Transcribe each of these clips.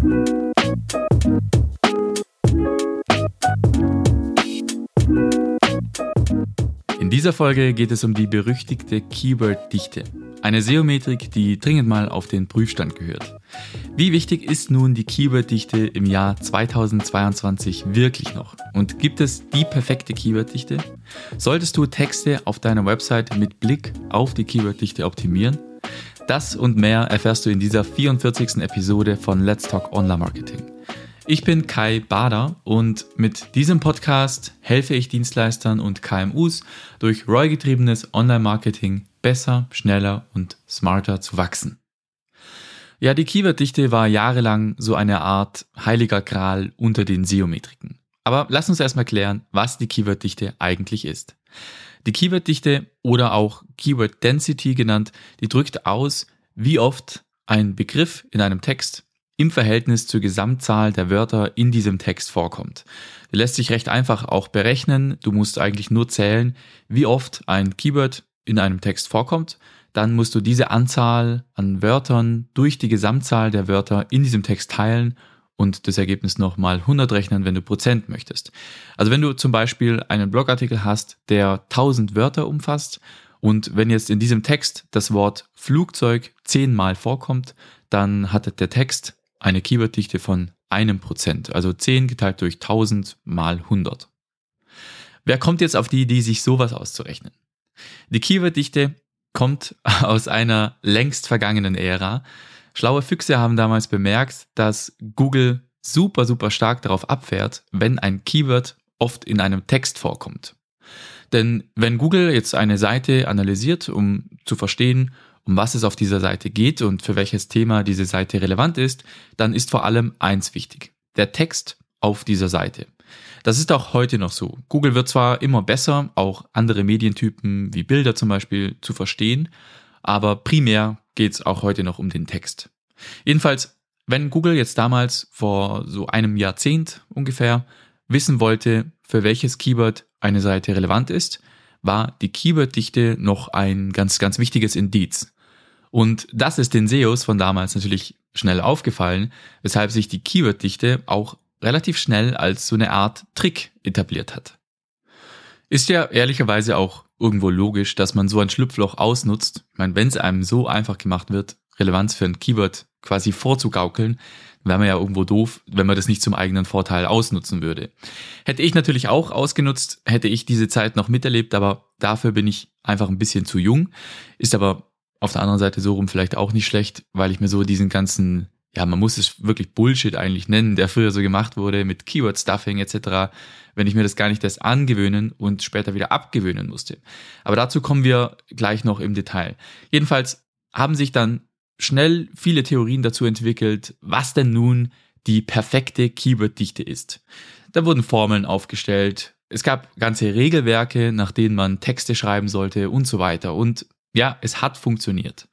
In dieser Folge geht es um die berüchtigte Keyword-Dichte. Eine SEO-Metrik, die dringend mal auf den Prüfstand gehört. Wie wichtig ist nun die Keyword-Dichte im Jahr 2022 wirklich noch? Und gibt es die perfekte Keyword-Dichte? Solltest du Texte auf deiner Website mit Blick auf die Keyword-Dichte optimieren? Das und mehr erfährst du in dieser 44. Episode von Let's Talk Online Marketing. Ich bin Kai Bader und mit diesem Podcast helfe ich Dienstleistern und KMUs durch ROI-getriebenes Online-Marketing besser, schneller und smarter zu wachsen. Ja, die Keyworddichte war jahrelang so eine Art heiliger Gral unter den SEO-Metriken. Aber lass uns erstmal klären, was die Keyworddichte eigentlich ist. Die Keyworddichte oder auch Keyword Density genannt, die drückt aus, wie oft ein Begriff in einem Text im Verhältnis zur Gesamtzahl der Wörter in diesem Text vorkommt. Die lässt sich recht einfach auch berechnen. Du musst eigentlich nur zählen, wie oft ein Keyword in einem Text vorkommt. Dann musst du diese Anzahl an Wörtern durch die Gesamtzahl der Wörter in diesem Text teilen und das Ergebnis nochmal 100 rechnen, wenn du Prozent möchtest. Also wenn du zum Beispiel einen Blogartikel hast, der 1000 Wörter umfasst und wenn jetzt in diesem Text das Wort Flugzeug zehnmal vorkommt, dann hat der Text eine Keyworddichte von einem Prozent, also 10 geteilt durch 1000 mal 100. Wer kommt jetzt auf die Idee, sich sowas auszurechnen? Die Keyworddichte kommt aus einer längst vergangenen Ära. Schlaue Füchse haben damals bemerkt, dass Google super, super stark darauf abfährt, wenn ein Keyword oft in einem Text vorkommt. Denn wenn Google jetzt eine Seite analysiert, um zu verstehen, um was es auf dieser Seite geht und für welches Thema diese Seite relevant ist, dann ist vor allem eins wichtig. Der Text auf dieser Seite. Das ist auch heute noch so. Google wird zwar immer besser, auch andere Medientypen wie Bilder zum Beispiel zu verstehen, aber primär geht es auch heute noch um den Text. Jedenfalls, wenn Google jetzt damals vor so einem Jahrzehnt ungefähr wissen wollte, für welches Keyword eine Seite relevant ist, war die Keyworddichte noch ein ganz, ganz wichtiges Indiz. Und das ist den SEOs von damals natürlich schnell aufgefallen, weshalb sich die Keyworddichte auch relativ schnell als so eine Art Trick etabliert hat. Ist ja ehrlicherweise auch irgendwo logisch, dass man so ein Schlupfloch ausnutzt. Ich meine, wenn es einem so einfach gemacht wird, Relevanz für ein Keyword quasi vorzugaukeln, wäre man ja irgendwo doof, wenn man das nicht zum eigenen Vorteil ausnutzen würde. Hätte ich natürlich auch ausgenutzt, hätte ich diese Zeit noch miterlebt, aber dafür bin ich einfach ein bisschen zu jung. Ist aber auf der anderen Seite so rum vielleicht auch nicht schlecht, weil ich mir so diesen ganzen, ja, man muss es wirklich Bullshit eigentlich nennen, der früher so gemacht wurde mit Keyword-Stuffing etc., wenn ich mir das gar nicht erst angewöhnen und später wieder abgewöhnen musste. Aber dazu kommen wir gleich noch im Detail. Jedenfalls haben sich dann schnell viele Theorien dazu entwickelt, was denn nun die perfekte Keyword-Dichte ist. Da wurden Formeln aufgestellt, es gab ganze Regelwerke, nach denen man Texte schreiben sollte und so weiter. Und ja, es hat funktioniert.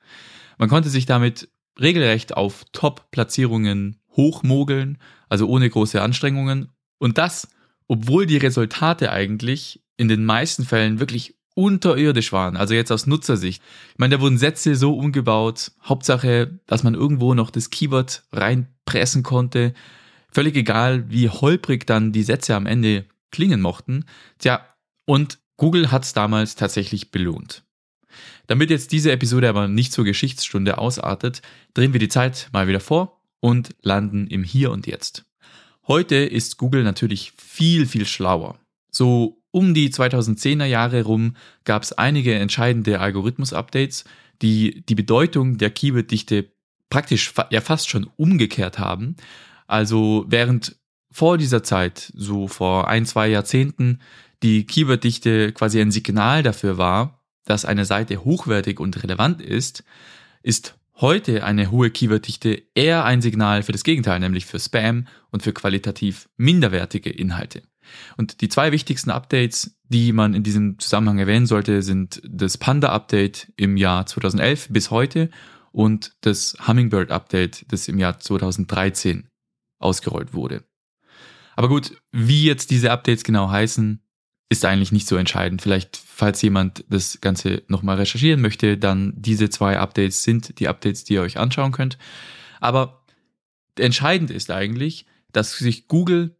Man konnte sich damit regelrecht auf Top-Platzierungen hochmogeln, also ohne große Anstrengungen. Und das, obwohl die Resultate eigentlich in den meisten Fällen wirklich unterirdisch waren, also jetzt aus Nutzersicht. Ich meine, da wurden Sätze so umgebaut, Hauptsache, dass man irgendwo noch das Keyword reinpressen konnte. Völlig egal, wie holprig dann die Sätze am Ende klingen mochten. Tja, und Google hat es damals tatsächlich belohnt. Damit jetzt diese Episode aber nicht zur Geschichtsstunde ausartet, drehen wir die Zeit mal wieder vor und landen im Hier und Jetzt. Heute ist Google natürlich viel, viel schlauer. So um die 2010er Jahre rum gab es einige entscheidende Algorithmus-Updates, die die Bedeutung der Keyword-Dichte praktisch ja fast schon umgekehrt haben. Also während vor dieser Zeit, so vor ein, zwei Jahrzehnten, die Keyword-Dichte quasi ein Signal dafür war, dass eine Seite hochwertig und relevant ist, ist heute eine hohe Keyword-Dichte eher ein Signal für das Gegenteil, nämlich für Spam und für qualitativ minderwertige Inhalte. Und die zwei wichtigsten Updates, die man in diesem Zusammenhang erwähnen sollte, sind das Panda-Update im Jahr 2011 bis heute und das Hummingbird-Update, das im Jahr 2013 ausgerollt wurde. Aber gut, wie jetzt diese Updates genau heißen, ist eigentlich nicht so entscheidend. Vielleicht, falls jemand das Ganze nochmal recherchieren möchte, dann diese zwei Updates sind die Updates, die ihr euch anschauen könnt. Aber entscheidend ist eigentlich, dass sich Google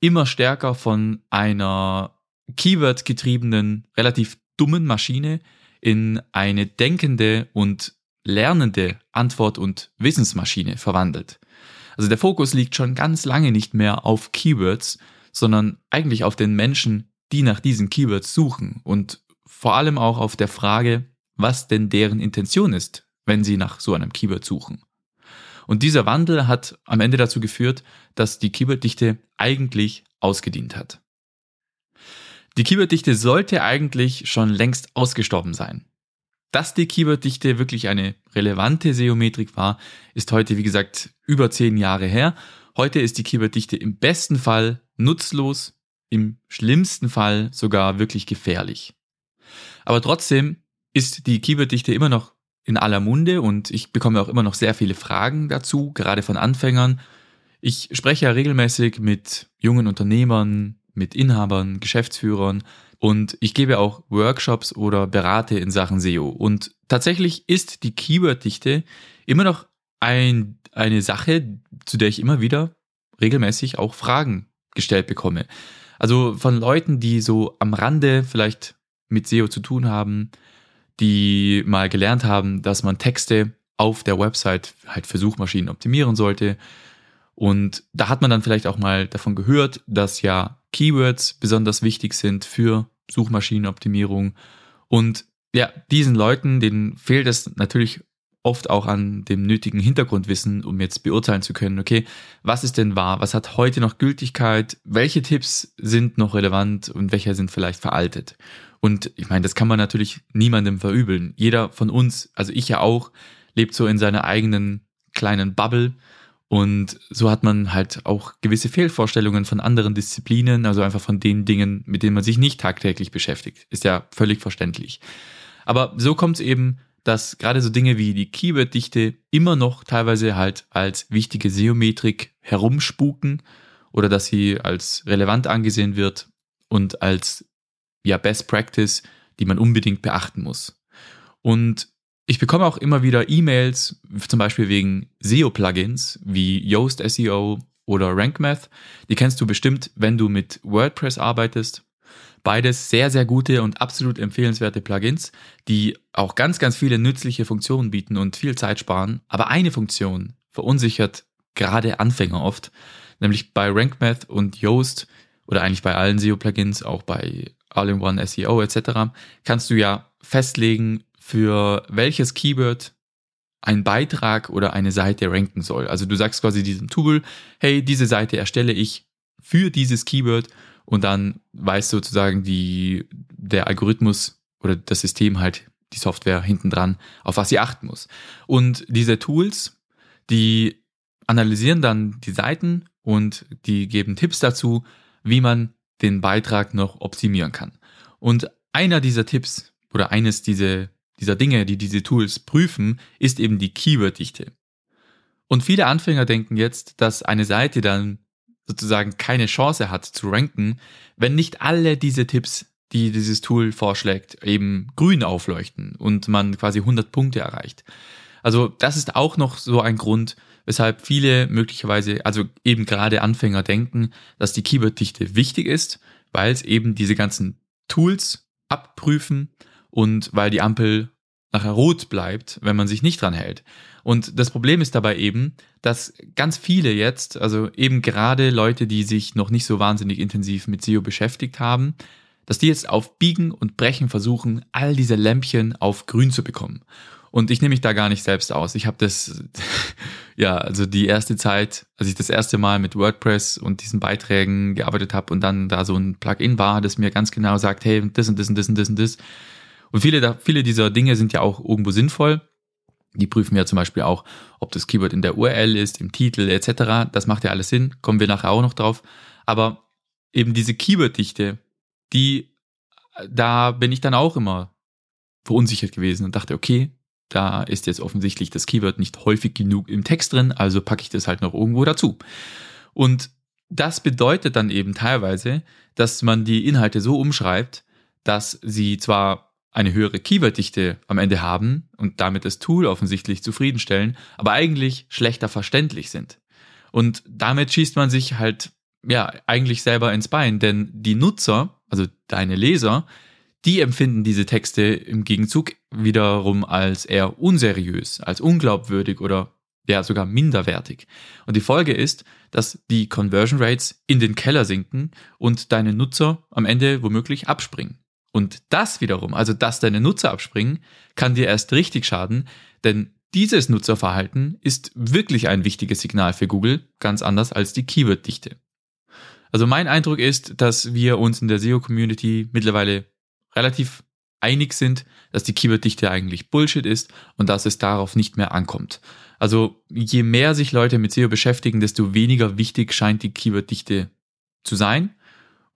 immer stärker von einer Keyword-getriebenen, relativ dummen Maschine in eine denkende und lernende Antwort- und Wissensmaschine verwandelt. Also der Fokus liegt schon ganz lange nicht mehr auf Keywords, sondern eigentlich auf den Menschen, die nach diesen Keywords suchen und vor allem auch auf der Frage, was denn deren Intention ist, wenn sie nach so einem Keyword suchen. Und dieser Wandel hat am Ende dazu geführt, dass die Keyworddichte eigentlich ausgedient hat. Die Keyworddichte sollte eigentlich schon längst ausgestorben sein. Dass die Keyworddichte wirklich eine relevante SEO-Metrik war, ist heute, wie gesagt, über zehn Jahre her. Heute ist die Keyworddichte im besten Fall nutzlos, im schlimmsten Fall sogar wirklich gefährlich. Aber trotzdem ist die Keyworddichte immer noch in aller Munde und ich bekomme auch immer noch sehr viele Fragen dazu, gerade von Anfängern. Ich spreche ja regelmäßig mit jungen Unternehmern, mit Inhabern, Geschäftsführern und ich gebe auch Workshops oder berate in Sachen SEO. Und tatsächlich ist die Keyworddichte immer noch ein, eine Sache, zu der ich immer wieder regelmäßig auch Fragen gestellt bekomme. Also von Leuten, die so am Rande vielleicht mit SEO zu tun haben, die mal gelernt haben, dass man Texte auf der Website halt für Suchmaschinen optimieren sollte. Und da hat man dann vielleicht auch mal davon gehört, dass ja Keywords besonders wichtig sind für Suchmaschinenoptimierung. Und ja, diesen Leuten, denen fehlt es natürlich oft auch an dem nötigen Hintergrundwissen, um jetzt beurteilen zu können, okay, was ist denn wahr, was hat heute noch Gültigkeit, welche Tipps sind noch relevant und welche sind vielleicht veraltet. Und ich meine, das kann man natürlich niemandem verübeln. Jeder von uns, also ich ja auch, lebt so in seiner eigenen kleinen Bubble. Und so hat man halt auch gewisse Fehlvorstellungen von anderen Disziplinen, also einfach von den Dingen, mit denen man sich nicht tagtäglich beschäftigt. Ist ja völlig verständlich. Aber so kommt es eben, dass gerade so Dinge wie die Keyword-Dichte immer noch teilweise halt als wichtige SEO-Metrik herumspuken oder dass sie als relevant angesehen wird und als ja Best Practice, die man unbedingt beachten muss. Und ich bekomme auch immer wieder E-Mails, zum Beispiel wegen SEO-Plugins wie Yoast SEO oder RankMath. Die kennst du bestimmt, wenn du mit WordPress arbeitest. Beides sehr, sehr gute und absolut empfehlenswerte Plugins, die auch ganz, ganz viele nützliche Funktionen bieten und viel Zeit sparen. Aber eine Funktion verunsichert gerade Anfänger oft, nämlich bei RankMath und Yoast oder eigentlich bei allen SEO-Plugins, auch bei All-in-One SEO etc., kannst du ja festlegen, für welches Keyword ein Beitrag oder eine Seite ranken soll. Also du sagst quasi diesem Tool, hey, diese Seite erstelle ich für dieses Keyword und dann weiß sozusagen die, der Algorithmus oder das System halt, die Software hinten dran, auf was sie achten muss. Und diese Tools, die analysieren dann die Seiten und die geben Tipps dazu, wie man den Beitrag noch optimieren kann. Und einer dieser Tipps oder eines dieser, dieser Dinge, die diese Tools prüfen, ist eben die Keyworddichte. Und viele Anfänger denken jetzt, dass eine Seite dann sozusagen keine Chance hat zu ranken, wenn nicht alle diese Tipps, die dieses Tool vorschlägt, eben grün aufleuchten und man quasi 100 Punkte erreicht. Also das ist auch noch so ein Grund, weshalb viele möglicherweise, also eben gerade Anfänger denken, dass die Keyworddichte wichtig ist, weil es eben diese ganzen Tools abprüfen und weil die Ampel nachher rot bleibt, wenn man sich nicht dran hält. Und das Problem ist dabei eben, dass ganz viele jetzt, also eben gerade Leute, die sich noch nicht so wahnsinnig intensiv mit SEO beschäftigt haben, dass die jetzt auf Biegen und Brechen versuchen, all diese Lämpchen auf grün zu bekommen. Und ich nehme mich da gar nicht selbst aus. Ich habe das, ja, also die erste Zeit, als ich das erste Mal mit WordPress und diesen Beiträgen gearbeitet habe und dann da so ein Plugin war, das mir ganz genau sagt, hey, das und das und das und das und das. Und viele, viele dieser Dinge sind ja auch irgendwo sinnvoll. Die prüfen ja zum Beispiel auch, ob das Keyword in der URL ist, im Titel etc. Das macht ja alles Sinn, kommen wir nachher auch noch drauf. Aber eben diese Keyword-Dichte, die, da bin ich dann auch immer verunsichert gewesen und dachte, okay, da ist jetzt offensichtlich das Keyword nicht häufig genug im Text drin, also packe ich das halt noch irgendwo dazu. Und das bedeutet dann eben teilweise, dass man die Inhalte so umschreibt, dass sie zwar eine höhere Keyworddichte am Ende haben und damit das Tool offensichtlich zufriedenstellen, aber eigentlich schlechter verständlich sind. Und damit schießt man sich halt ja eigentlich selber ins Bein, denn die Nutzer, also deine Leser, die empfinden diese Texte im Gegenzug wiederum als eher unseriös, als unglaubwürdig oder ja sogar minderwertig. Und die Folge ist, dass die Conversion Rates in den Keller sinken und deine Nutzer am Ende womöglich abspringen. Und das wiederum, also dass deine Nutzer abspringen, kann dir erst richtig schaden, denn dieses Nutzerverhalten ist wirklich ein wichtiges Signal für Google, ganz anders als die Keyword-Dichte. Also mein Eindruck ist, dass wir uns in der SEO-Community mittlerweile relativ einig sind, dass die Keyword-Dichte eigentlich Bullshit ist und dass es darauf nicht mehr ankommt. Also je mehr sich Leute mit SEO beschäftigen, desto weniger wichtig scheint die Keyword-Dichte zu sein.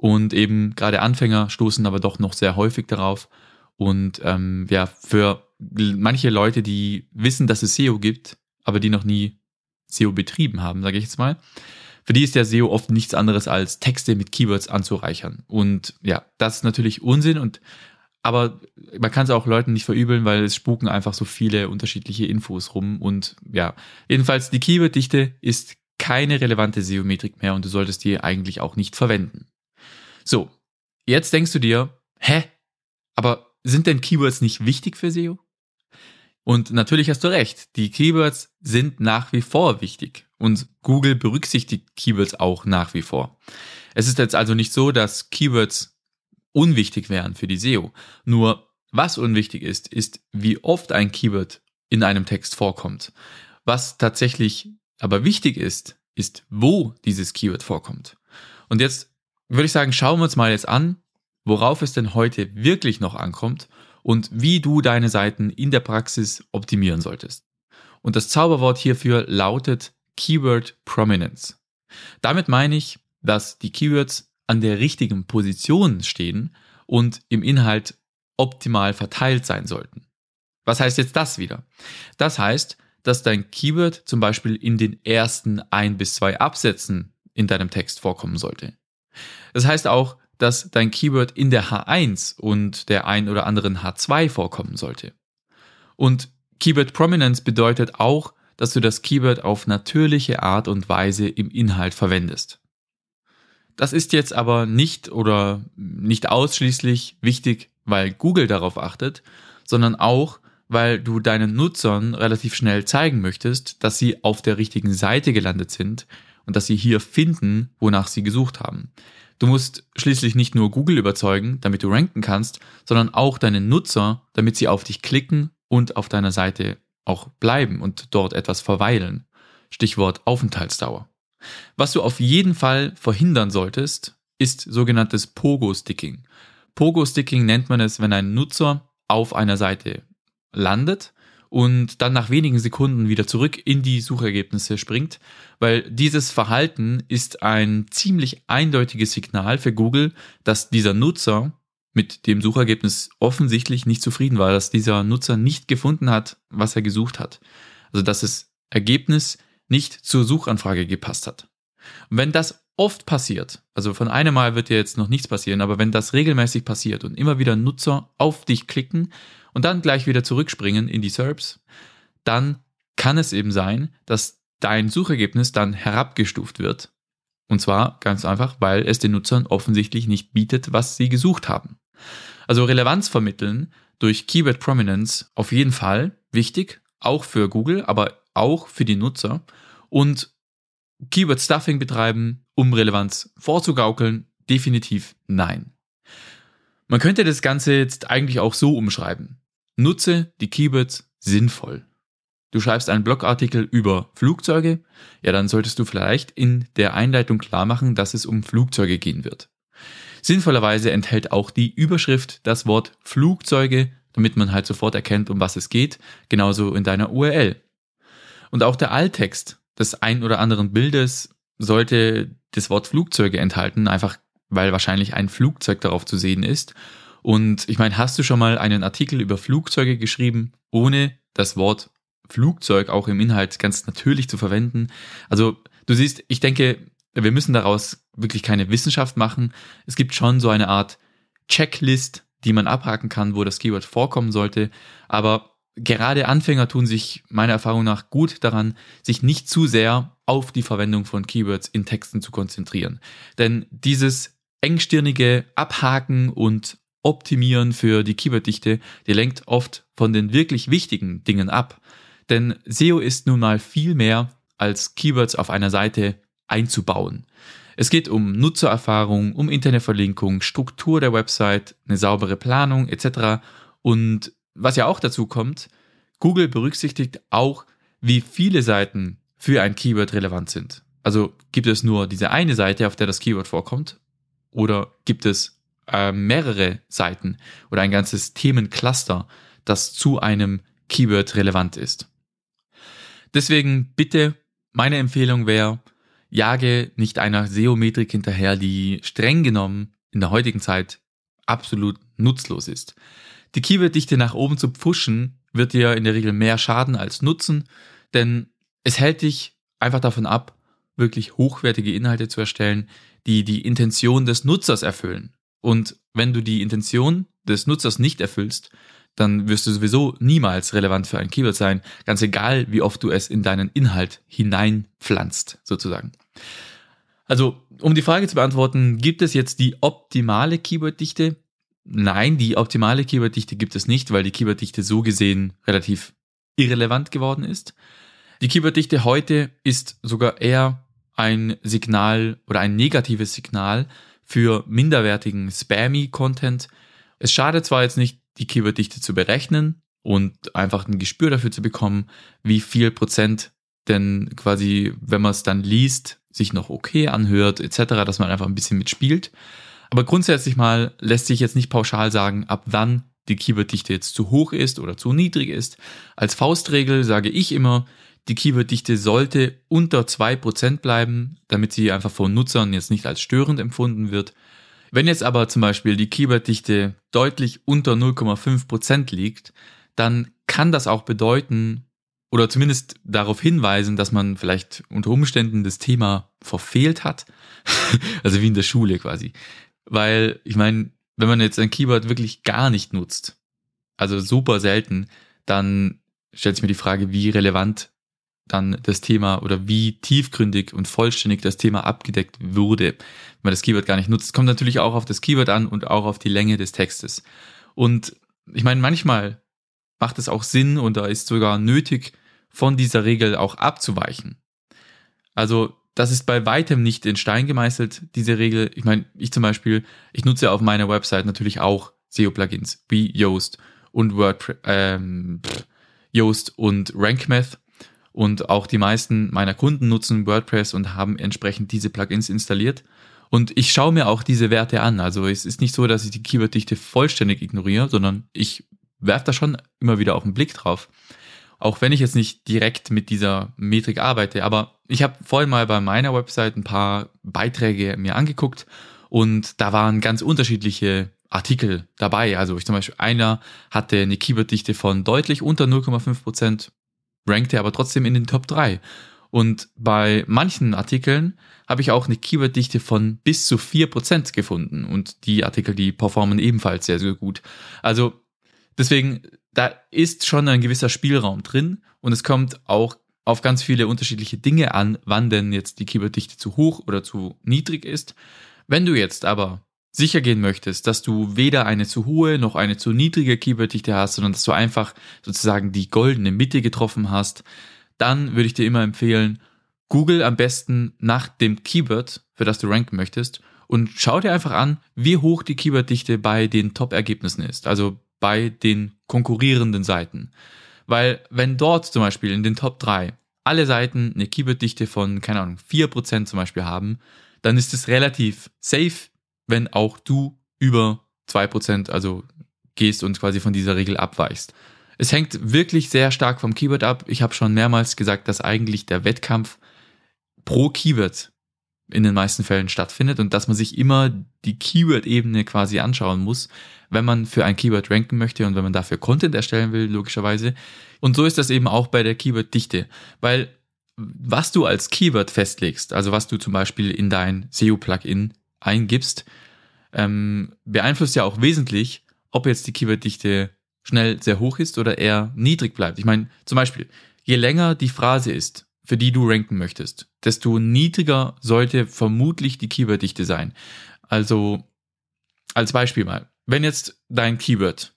Und eben gerade Anfänger stoßen aber doch noch sehr häufig darauf. Und ähm, ja, für manche Leute, die wissen, dass es SEO gibt, aber die noch nie SEO betrieben haben, sage ich jetzt mal, für die ist der SEO oft nichts anderes als Texte mit Keywords anzureichern. Und ja, das ist natürlich Unsinn und aber man kann es auch Leuten nicht verübeln, weil es spuken einfach so viele unterschiedliche Infos rum. Und ja, jedenfalls die Keyword-Dichte ist keine relevante SEO-Metrik mehr und du solltest die eigentlich auch nicht verwenden. So, jetzt denkst du dir, hä? Aber sind denn Keywords nicht wichtig für SEO? Und natürlich hast du recht, die Keywords sind nach wie vor wichtig und Google berücksichtigt Keywords auch nach wie vor. Es ist jetzt also nicht so, dass Keywords unwichtig wären für die SEO. Nur was unwichtig ist, ist, wie oft ein Keyword in einem Text vorkommt. Was tatsächlich aber wichtig ist, ist, wo dieses Keyword vorkommt. Und jetzt würde ich sagen, schauen wir uns mal jetzt an, worauf es denn heute wirklich noch ankommt und wie du deine Seiten in der Praxis optimieren solltest. Und das Zauberwort hierfür lautet Keyword Prominence. Damit meine ich, dass die Keywords an der richtigen Position stehen und im Inhalt optimal verteilt sein sollten. Was heißt jetzt das wieder? Das heißt, dass dein Keyword zum Beispiel in den ersten ein bis zwei Absätzen in deinem Text vorkommen sollte. Das heißt auch, dass dein Keyword in der H1 und der ein oder anderen H2 vorkommen sollte. Und Keyword Prominence bedeutet auch, dass du das Keyword auf natürliche Art und Weise im Inhalt verwendest. Das ist jetzt aber nicht oder nicht ausschließlich wichtig, weil Google darauf achtet, sondern auch, weil du deinen Nutzern relativ schnell zeigen möchtest, dass sie auf der richtigen Seite gelandet sind und dass sie hier finden, wonach sie gesucht haben. Du musst schließlich nicht nur Google überzeugen, damit du ranken kannst, sondern auch deine Nutzer, damit sie auf dich klicken und auf deiner Seite auch bleiben und dort etwas verweilen. Stichwort Aufenthaltsdauer. Was du auf jeden Fall verhindern solltest, ist sogenanntes Pogo-Sticking. Pogo-Sticking nennt man es, wenn ein Nutzer auf einer Seite landet und dann nach wenigen Sekunden wieder zurück in die Suchergebnisse springt, weil dieses Verhalten ist ein ziemlich eindeutiges Signal für Google, dass dieser Nutzer mit dem Suchergebnis offensichtlich nicht zufrieden war, dass dieser Nutzer nicht gefunden hat, was er gesucht hat. Also dass das Ergebnis nicht zur Suchanfrage gepasst hat. Und wenn das oft passiert, also von einem Mal wird dir jetzt noch nichts passieren, aber wenn das regelmäßig passiert und immer wieder Nutzer auf dich klicken und dann gleich wieder zurückspringen in die SERPs, dann kann es eben sein, dass dein Suchergebnis dann herabgestuft wird. Und zwar ganz einfach, weil es den Nutzern offensichtlich nicht bietet, was sie gesucht haben. Also Relevanz vermitteln durch Keyword Prominence auf jeden Fall wichtig, auch für Google, aber auch für die Nutzer. Und Keyword Stuffing betreiben, um Relevanz vorzugaukeln, definitiv nein. Man könnte das Ganze jetzt eigentlich auch so umschreiben. Nutze die Keywords sinnvoll. Du schreibst einen Blogartikel über Flugzeuge, ja, dann solltest du vielleicht in der Einleitung klar machen, dass es um Flugzeuge gehen wird. Sinnvollerweise enthält auch die Überschrift das Wort Flugzeuge, damit man halt sofort erkennt, um was es geht, genauso in deiner URL. Und auch der Alttext des ein oder anderen Bildes sollte das Wort Flugzeuge enthalten, einfach weil wahrscheinlich ein Flugzeug darauf zu sehen ist und ich meine, hast du schon mal einen Artikel über Flugzeuge geschrieben, ohne das Wort Flugzeug auch im Inhalt ganz natürlich zu verwenden? Also du siehst, ich denke, wir müssen daraus wirklich keine Wissenschaft machen. Es gibt schon so eine Art Checklist, die man abhaken kann, wo das Keyword vorkommen sollte. Aber gerade Anfänger tun sich meiner Erfahrung nach gut daran, sich nicht zu sehr auf die Verwendung von Keywords in Texten zu konzentrieren. Denn dieses engstirnige Abhaken und Optimieren für die Keyworddichte, die lenkt oft von den wirklich wichtigen Dingen ab. Denn SEO ist nun mal viel mehr als Keywords auf einer Seite einzubauen. Es geht um Nutzererfahrung, um Internetverlinkung, Struktur der Website, eine saubere Planung etc. Und was ja auch dazu kommt, Google berücksichtigt auch, wie viele Seiten für ein Keyword relevant sind. Also gibt es nur diese eine Seite, auf der das Keyword vorkommt, oder gibt es äh, mehrere Seiten oder ein ganzes Themencluster, das zu einem Keyword relevant ist. Deswegen bitte, meine Empfehlung wäre, jage nicht einer SEO-Metrik hinterher, die streng genommen in der heutigen Zeit absolut nutzlos ist. Die Keyworddichte nach oben zu pushen, wird dir in der Regel mehr schaden als nutzen, denn es hält dich einfach davon ab, wirklich hochwertige Inhalte zu erstellen, die die Intention des Nutzers erfüllen. Und wenn du die Intention des Nutzers nicht erfüllst, dann wirst du sowieso niemals relevant für ein Keyword sein, ganz egal, wie oft du es in deinen Inhalt hineinpflanzt, sozusagen. Also, um die Frage zu beantworten, gibt es jetzt die optimale Keyworddichte? Nein, die optimale Keyworddichte gibt es nicht, weil die Keyworddichte so gesehen relativ irrelevant geworden ist. Die Keyworddichte heute ist sogar eher ein Signal oder ein negatives Signal für minderwertigen Spammy-Content. Es schadet zwar jetzt nicht, die Keyworddichte zu berechnen und einfach ein Gespür dafür zu bekommen, wie viel Prozent denn quasi, wenn man es dann liest, sich noch okay anhört, etc., dass man einfach ein bisschen mitspielt. Aber grundsätzlich mal lässt sich jetzt nicht pauschal sagen, ab wann die Keyworddichte jetzt zu hoch ist oder zu niedrig ist. Als Faustregel sage ich immer, die Keyworddichte sollte unter 2% bleiben, damit sie einfach von Nutzern jetzt nicht als störend empfunden wird. Wenn jetzt aber zum Beispiel die Keyworddichte deutlich unter 0,5% liegt, dann kann das auch bedeuten oder zumindest darauf hinweisen, dass man vielleicht unter Umständen das Thema verfehlt hat. also wie in der Schule quasi. Weil, ich meine, wenn man jetzt ein Keyword wirklich gar nicht nutzt, also super selten, dann stellt sich mir die Frage, wie relevant dann das Thema oder wie tiefgründig und vollständig das Thema abgedeckt wurde, wenn man das Keyword gar nicht nutzt. Kommt natürlich auch auf das Keyword an und auch auf die Länge des Textes. Und ich meine, manchmal macht es auch Sinn und da ist sogar nötig, von dieser Regel auch abzuweichen. Also das ist bei weitem nicht in Stein gemeißelt, diese Regel. Ich meine, ich zum Beispiel, ich nutze auf meiner Website natürlich auch SEO-Plugins wie Yoast und WordPress, ähm, Yoast und RankMath. Und auch die meisten meiner Kunden nutzen WordPress und haben entsprechend diese Plugins installiert. Und ich schaue mir auch diese Werte an. Also es ist nicht so, dass ich die Keyworddichte vollständig ignoriere, sondern ich werfe da schon immer wieder auch einen Blick drauf. Auch wenn ich jetzt nicht direkt mit dieser Metrik arbeite. Aber ich habe vorhin mal bei meiner Website ein paar Beiträge mir angeguckt und da waren ganz unterschiedliche Artikel dabei. Also ich zum Beispiel einer hatte eine Keyworddichte von deutlich unter 0,5 Prozent, rankte aber trotzdem in den Top 3. Und bei manchen Artikeln habe ich auch eine Keyworddichte von bis zu 4% gefunden. Und die Artikel, die performen ebenfalls sehr, sehr gut. Also deswegen da ist schon ein gewisser Spielraum drin und es kommt auch auf ganz viele unterschiedliche Dinge an, wann denn jetzt die Keyworddichte zu hoch oder zu niedrig ist. Wenn du jetzt aber sicher gehen möchtest, dass du weder eine zu hohe noch eine zu niedrige Keyworddichte hast, sondern dass du einfach sozusagen die goldene Mitte getroffen hast, dann würde ich dir immer empfehlen, Google am besten nach dem Keyword, für das du ranken möchtest, und schau dir einfach an, wie hoch die Keyworddichte bei den Top-Ergebnissen ist. Also bei den konkurrierenden Seiten. Weil wenn dort zum Beispiel in den Top 3 alle Seiten eine Keyworddichte von, keine Ahnung, 4% zum Beispiel haben, dann ist es relativ safe, wenn auch du über 2%, also gehst und quasi von dieser Regel abweichst. Es hängt wirklich sehr stark vom Keyword ab. Ich habe schon mehrmals gesagt, dass eigentlich der Wettkampf pro Keyword in den meisten Fällen stattfindet und dass man sich immer die Keyword-Ebene quasi anschauen muss, wenn man für ein Keyword ranken möchte und wenn man dafür Content erstellen will, logischerweise. Und so ist das eben auch bei der Keyword-Dichte, weil was du als Keyword festlegst, also was du zum Beispiel in dein SEO-Plugin eingibst, ähm, beeinflusst ja auch wesentlich, ob jetzt die Keyword-Dichte schnell sehr hoch ist oder eher niedrig bleibt. Ich meine, zum Beispiel, je länger die Phrase ist, für die du ranken möchtest, desto niedriger sollte vermutlich die Keyworddichte sein. Also als Beispiel mal, wenn jetzt dein Keyword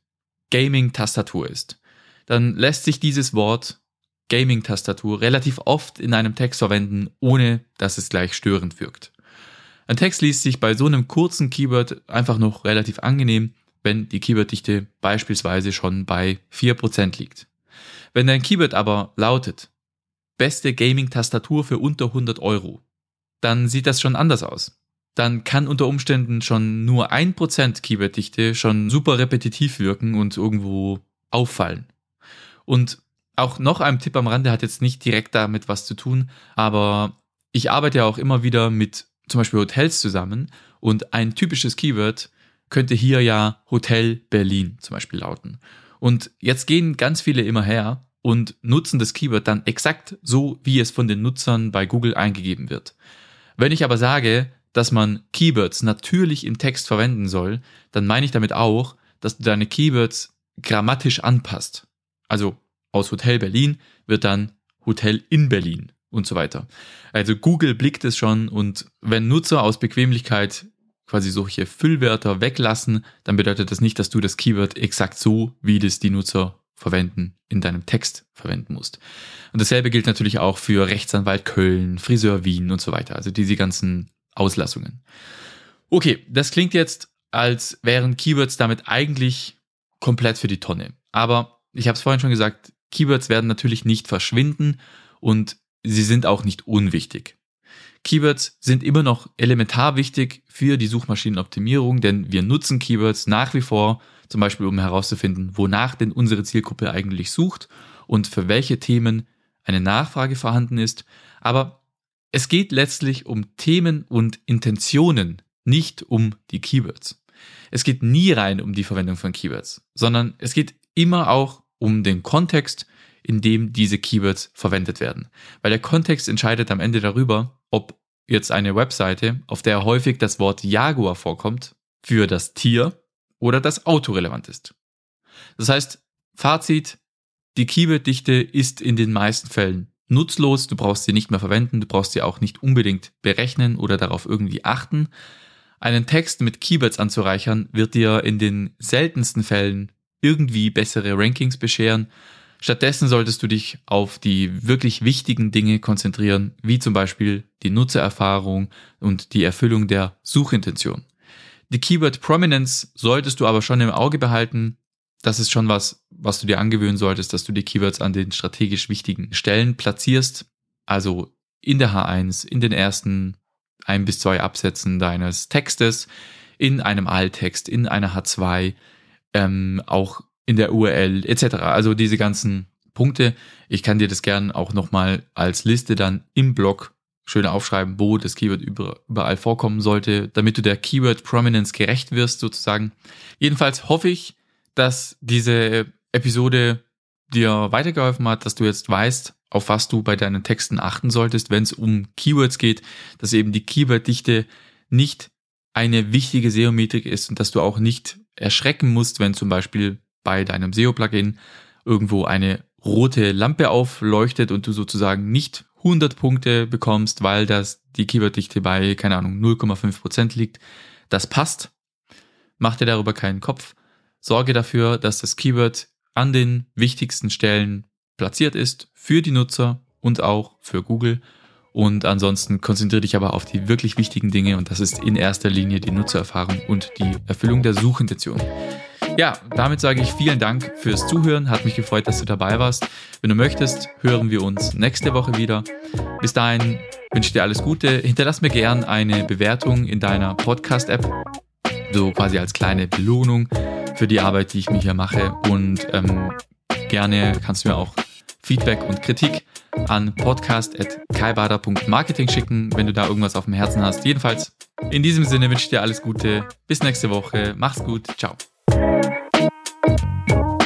Gaming-Tastatur ist, dann lässt sich dieses Wort Gaming-Tastatur relativ oft in einem Text verwenden, ohne dass es gleich störend wirkt. Ein Text liest sich bei so einem kurzen Keyword einfach noch relativ angenehm, wenn die Keyworddichte beispielsweise schon bei 4% liegt. Wenn dein Keyword aber lautet, beste Gaming-Tastatur für unter 100 Euro, dann sieht das schon anders aus. Dann kann unter Umständen schon nur 1% Keyworddichte schon super repetitiv wirken und irgendwo auffallen. Und auch noch ein Tipp am Rande hat jetzt nicht direkt damit was zu tun, aber ich arbeite ja auch immer wieder mit zum Beispiel Hotels zusammen und ein typisches Keyword könnte hier ja Hotel Berlin zum Beispiel lauten. Und jetzt gehen ganz viele immer her und nutzen das Keyword dann exakt so, wie es von den Nutzern bei Google eingegeben wird. Wenn ich aber sage, dass man Keywords natürlich im Text verwenden soll, dann meine ich damit auch, dass du deine Keywords grammatisch anpasst. Also aus Hotel Berlin wird dann Hotel in Berlin und so weiter. Also Google blickt es schon und wenn Nutzer aus Bequemlichkeit quasi solche Füllwörter weglassen, dann bedeutet das nicht, dass du das Keyword exakt so, wie das die Nutzer verwenden, in deinem Text verwenden musst. Und dasselbe gilt natürlich auch für Rechtsanwalt Köln, Friseur Wien und so weiter. Also diese ganzen Auslassungen. Okay, das klingt jetzt, als wären Keywords damit eigentlich komplett für die Tonne. Aber ich habe es vorhin schon gesagt, Keywords werden natürlich nicht verschwinden und sie sind auch nicht unwichtig. Keywords sind immer noch elementar wichtig für die Suchmaschinenoptimierung, denn wir nutzen Keywords nach wie vor, zum Beispiel um herauszufinden, wonach denn unsere Zielgruppe eigentlich sucht und für welche Themen eine Nachfrage vorhanden ist. Aber es geht letztlich um Themen und Intentionen, nicht um die Keywords. Es geht nie rein um die Verwendung von Keywords, sondern es geht immer auch um den Kontext, in dem diese Keywords verwendet werden. Weil der Kontext entscheidet am Ende darüber, ob jetzt eine Webseite, auf der häufig das Wort Jaguar vorkommt, für das Tier oder das Auto relevant ist. Das heißt, Fazit, die Keyworddichte ist in den meisten Fällen nutzlos, du brauchst sie nicht mehr verwenden, du brauchst sie auch nicht unbedingt berechnen oder darauf irgendwie achten. Einen Text mit Keywords anzureichern wird dir in den seltensten Fällen irgendwie bessere Rankings bescheren Stattdessen solltest du dich auf die wirklich wichtigen Dinge konzentrieren, wie zum Beispiel die Nutzererfahrung und die Erfüllung der Suchintention. Die Keyword Prominence solltest du aber schon im Auge behalten. Das ist schon was, was du dir angewöhnen solltest, dass du die Keywords an den strategisch wichtigen Stellen platzierst. Also in der H1, in den ersten ein bis zwei Absätzen deines Textes, in einem Alttext, in einer H2, ähm, auch in der URL etc. Also diese ganzen Punkte. Ich kann dir das gern auch nochmal als Liste dann im Blog schön aufschreiben, wo das Keyword überall vorkommen sollte, damit du der Keyword Prominence gerecht wirst sozusagen. Jedenfalls hoffe ich, dass diese Episode dir weitergeholfen hat, dass du jetzt weißt, auf was du bei deinen Texten achten solltest, wenn es um Keywords geht, dass eben die Keyworddichte nicht eine wichtige SEO-Metrik ist und dass du auch nicht erschrecken musst, wenn zum Beispiel bei deinem SEO-Plugin irgendwo eine rote Lampe aufleuchtet und du sozusagen nicht 100 Punkte bekommst, weil das die Keyworddichte bei, keine Ahnung, 0,5% liegt. Das passt. Mach dir darüber keinen Kopf. Sorge dafür, dass das Keyword an den wichtigsten Stellen platziert ist für die Nutzer und auch für Google. Und ansonsten konzentriere dich aber auf die wirklich wichtigen Dinge und das ist in erster Linie die Nutzererfahrung und die Erfüllung der Suchintention. Ja, damit sage ich vielen Dank fürs Zuhören. Hat mich gefreut, dass du dabei warst. Wenn du möchtest, hören wir uns nächste Woche wieder. Bis dahin wünsche ich dir alles Gute. Hinterlass mir gern eine Bewertung in deiner Podcast-App. So quasi als kleine Belohnung für die Arbeit, die ich mir hier mache. Und ähm, gerne kannst du mir auch Feedback und Kritik an podcast.kaibader.marketing schicken, wenn du da irgendwas auf dem Herzen hast. Jedenfalls, in diesem Sinne wünsche ich dir alles Gute. Bis nächste Woche. Mach's gut. Ciao. Thank you.